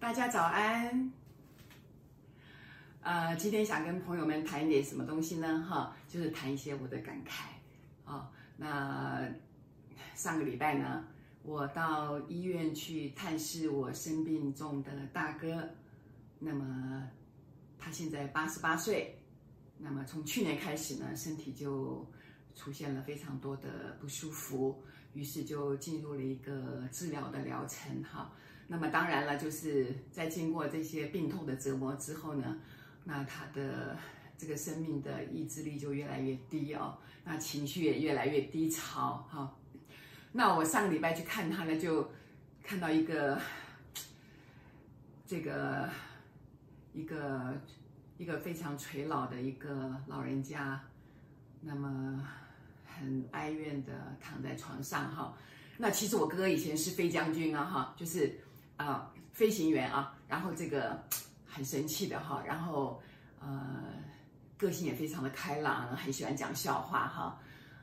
大家早安。呃，今天想跟朋友们谈一点什么东西呢？哈，就是谈一些我的感慨、哦。那上个礼拜呢，我到医院去探视我生病重的大哥。那么他现在八十八岁。那么从去年开始呢，身体就出现了非常多的不舒服，于是就进入了一个治疗的疗程。哈，那么当然了，就是在经过这些病痛的折磨之后呢。那他的这个生命的意志力就越来越低哦，那情绪也越来越低潮哈、那我上个礼拜去看他呢，就看到一个这个一个一个非常垂老的一个老人家，那么很哀怨的躺在床上哈、那其实我哥哥以前是飞将军啊哈，就是啊、飞行员啊，然后这个。很神气的哈，然后呃，个性也非常的开朗，很喜欢讲笑话哈。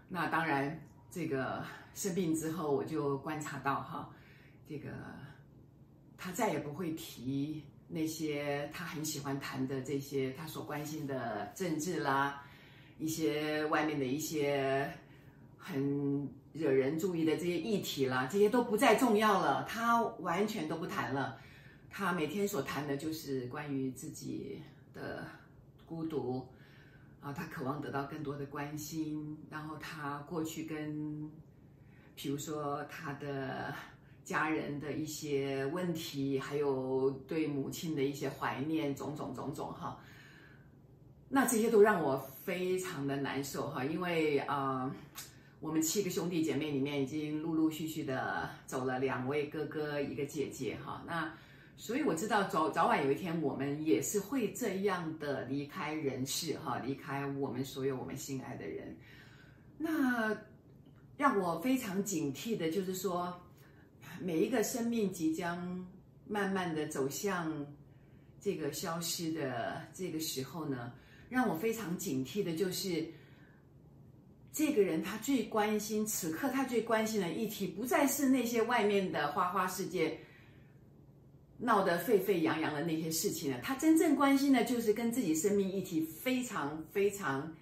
那当然，这个生病之后，我就观察到哈，这个他再也不会提那些他很喜欢谈的这些他所关心的政治啦，一些外面的一些很惹人注意的这些议题啦，这些都不再重要了，他完全都不谈了。他每天所谈的就是关于自己的孤独啊，他渴望得到更多的关心。然后他过去跟，比如说他的家人的一些问题，还有对母亲的一些怀念，种种种种哈。那这些都让我非常的难受哈，因为啊，我们七个兄弟姐妹里面已经陆陆续续的走了两位哥哥，一个姐姐哈，那。所以我知道早早晚有一天我们也是会这样的离开人世哈，离开我们所有我们心爱的人。那让我非常警惕的就是说，每一个生命即将慢慢的走向这个消失的这个时候呢，让我非常警惕的就是，这个人他最关心，此刻他最关心的议题，不再是那些外面的花花世界。闹得沸沸扬扬的那些事情了，他真正关心的就是跟自己生命议题非常非常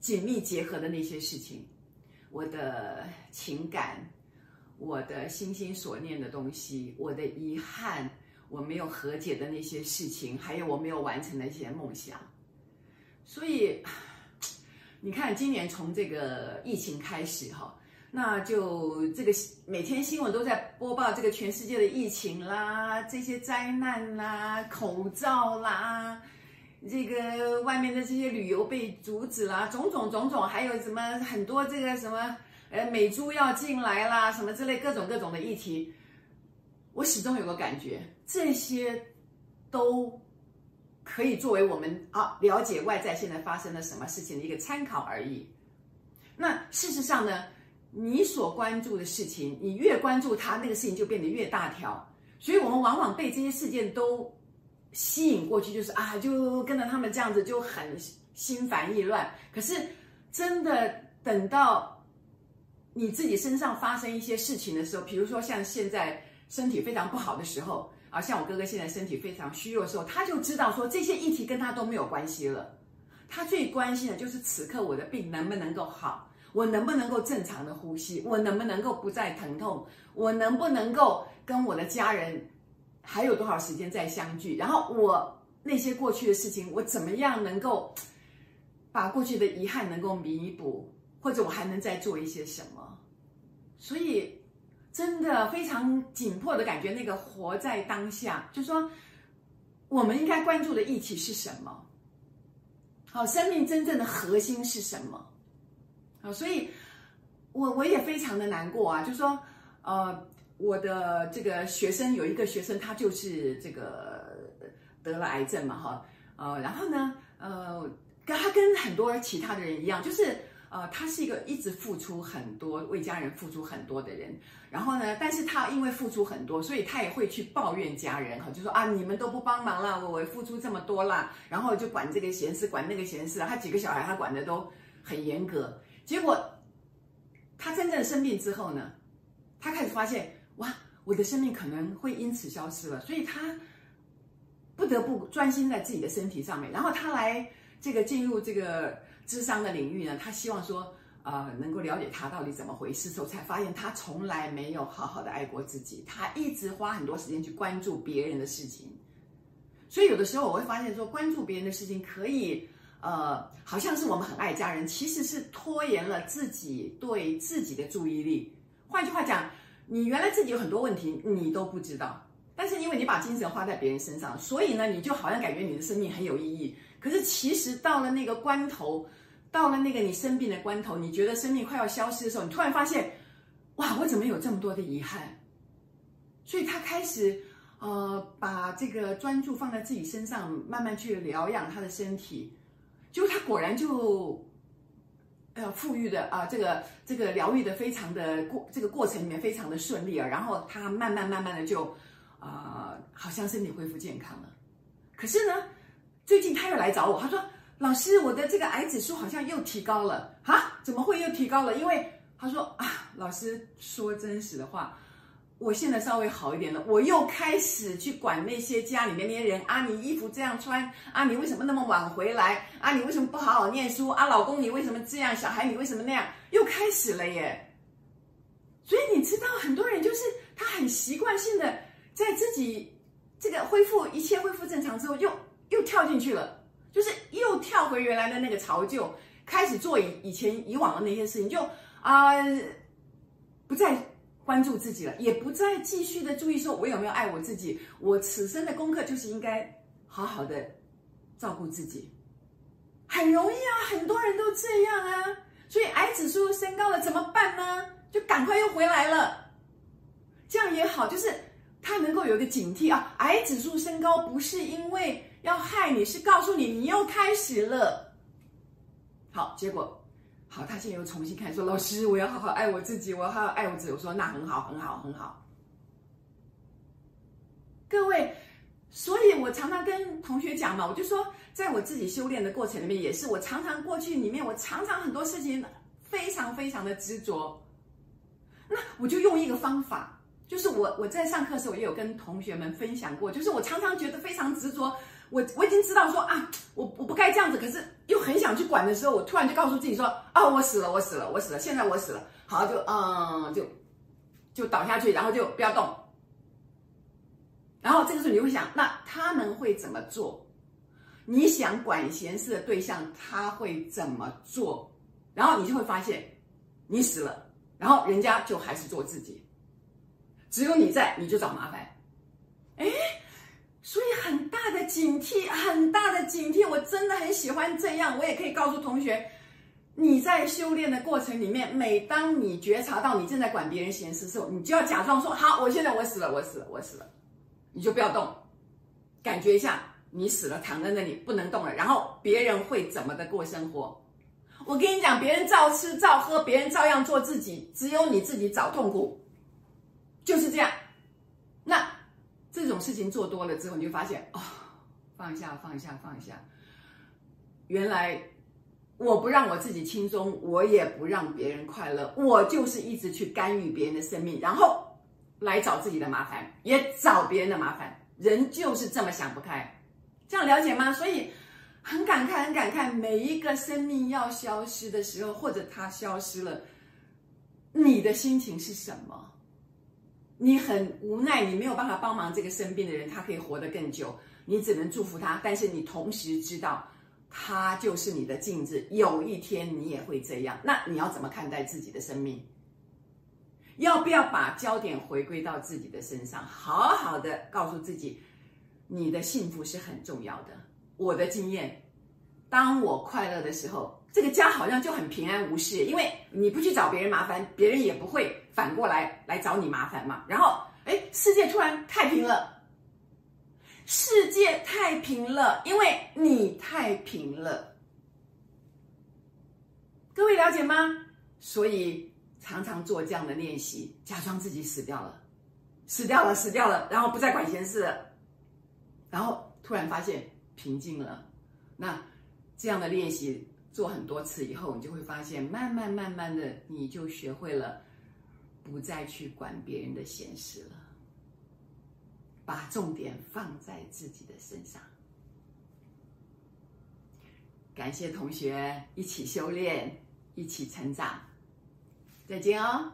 紧密结合的那些事情，我的情感，我的心心所念的东西，我的遗憾，我没有和解的那些事情，还有我没有完成的一些梦想。所以，你看，今年从这个疫情开始，哈。那就这个每天新闻都在播报这个全世界的疫情啦，这些灾难啦，口罩啦，这个外面的这些旅游被阻止啦，种种种种，还有什么很多这个什么呃美猪要进来啦，什么之类各种各种的议题，我始终有个感觉，这些都可以作为我们啊了解外在现在发生了什么事情的一个参考而已。那事实上呢？你所关注的事情，你越关注它，那个事情就变得越大条。所以，我们往往被这些事件都吸引过去，就是啊，就跟着他们这样子，就很心烦意乱。可是，真的等到你自己身上发生一些事情的时候，比如说像现在身体非常不好的时候，啊，像我哥哥现在身体非常虚弱的时候，他就知道说这些议题跟他都没有关系了。他最关心的就是此刻我的病能不能够好。我能不能够正常的呼吸？我能不能够不再疼痛？我能不能够跟我的家人还有多少时间再相聚？然后我那些过去的事情，我怎么样能够把过去的遗憾能够弥补？或者我还能再做一些什么？所以真的非常紧迫的感觉，那个活在当下，就说我们应该关注的议题是什么？好，生命真正的核心是什么？啊，所以，我我也非常的难过啊，就说，呃，我的这个学生有一个学生，他就是这个得了癌症嘛，哈，呃，然后呢，呃，跟他跟很多其他的人一样，就是呃，他是一个一直付出很多，为家人付出很多的人，然后呢，但是他因为付出很多，所以他也会去抱怨家人，哈，就说啊，你们都不帮忙了，我我付出这么多了，然后就管这个闲事，管那个闲事，他几个小孩他管的都。很严格。结果他真正生病之后呢，他开始发现，哇，我的生命可能会因此消失了，所以他不得不专心在自己的身体上面。然后他来这个进入这个智商的领域呢，他希望说。呃，能够了解他到底怎么回事的时候，才发现他从来没有好好的爱过自己，他一直花很多时间去关注别人的事情，所以有的时候我会发现说，关注别人的事情可以，呃，好像是我们很爱家人，其实是拖延了自己对自己的注意力。换句话讲，你原来自己有很多问题，你都不知道，但是因为你把精神花在别人身上，所以呢，你就好像感觉你的生命很有意义。可是其实到了那个关头。到了那个你生病的关头，你觉得生命快要消失的时候，你突然发现，哇，我怎么有这么多的遗憾？所以他开始，呃，把这个专注放在自己身上，慢慢去疗养他的身体。结果他果然就，呃，复愈的啊、这个这个疗愈的非常的过，这个过程里面非常的顺利啊。然后他慢慢慢慢的就，啊、呃，好像身体恢复健康了。可是呢，最近他又来找我，他说。老师，我的这个癌指数好像又提高了啊？怎么会又提高了？因为他说啊，老师说真实的话，我现在稍微好一点了，我又开始去管那些家里面那些人啊，你衣服这样穿啊，你为什么那么晚回来啊？你为什么不好好念书啊？老公你为什么这样？小孩你为什么那样？又开始了耶！所以你知道，很多人就是他很习惯性的在自己这个恢复一切恢复正常之后，又又跳进去了。就是又跳回原来的那个巢臼，开始做以以前以往的那些事情，就啊、不再关注自己了，也不再继续的注意说我有没有爱我自己。我此生的功课就是应该好好的照顾自己，很容易啊，很多人都这样啊。所以癌指数升高了怎么办呢？就赶快又回来了，这样也好，就是他能够有一个警惕啊，癌指数升高不是因为。你是告诉你，你又开始了。好，结果好，他现在又重新开始说：“老师，我要好好爱我自己，我要好好爱我自己。”我说：“那很好，很好，很好。”各位，所以我常常跟同学讲嘛，我就说，在我自己修炼的过程里面，也是我常常过去里面，我常常很多事情非常非常的执着。那我就用一个方法，就是我我在上课的时候也有跟同学们分享过，就是我常常觉得非常执着。我我已经知道说啊，我我不该这样子，可是又很想去管的时候，我突然就告诉自己说啊，我死了，我死了，我死了，现在我死了，好，就嗯，就就倒下去，然后就不要动。然后这个时候你会想，那他们会怎么做？你想管闲事的对象他会怎么做？然后你就会发现，你死了，然后人家就还是做自己，只有你在，你就找麻烦。哎。所以很警惕，很大的警惕，我真的很喜欢这样。我也可以告诉同学，你在修炼的过程里面，每当你觉察到你正在管别人闲事的时候，你就要假装说：“好，我现在我死了，我死了，我死了。”你就不要动，感觉一下你死了，躺在那里不能动了。然后别人会怎么的过生活？我跟你讲，别人照吃照喝，别人照样做自己，只有你自己找痛苦，就是这样。那。这种事情做多了之后，你就发现哦，放下，放下，放下。原来我不让我自己轻松，我也不让别人快乐，我就是一直去干预别人的生命，然后来找自己的麻烦，也找别人的麻烦。人就是这么想不开，这样了解吗？所以很感慨，很感慨，每一个生命要消失的时候，或者它消失了，你的心情是什么？你很无奈，你没有办法帮忙这个生病的人，他可以活得更久，你只能祝福他。但是你同时知道，他就是你的镜子，有一天你也会这样。那你要怎么看待自己的生命？要不要把焦点回归到自己的身上，好好的告诉自己，你的幸福是很重要的。我的经验，当我快乐的时候。这个家好像就很平安无事，因为你不去找别人麻烦，别人也不会反过来来找你麻烦嘛。然后，哎，世界突然太平了，世界太平了，因为你太平了。各位了解吗？所以常常做这样的练习，假装自己死掉了，死掉了，死掉了，然后不再管闲事了，然后突然发现平静了。那这样的练习。做很多次以后，你就会发现，慢慢慢慢的，你就学会了不再去管别人的闲事了，把重点放在自己的身上。感谢同学一起修炼，一起成长，再见哦。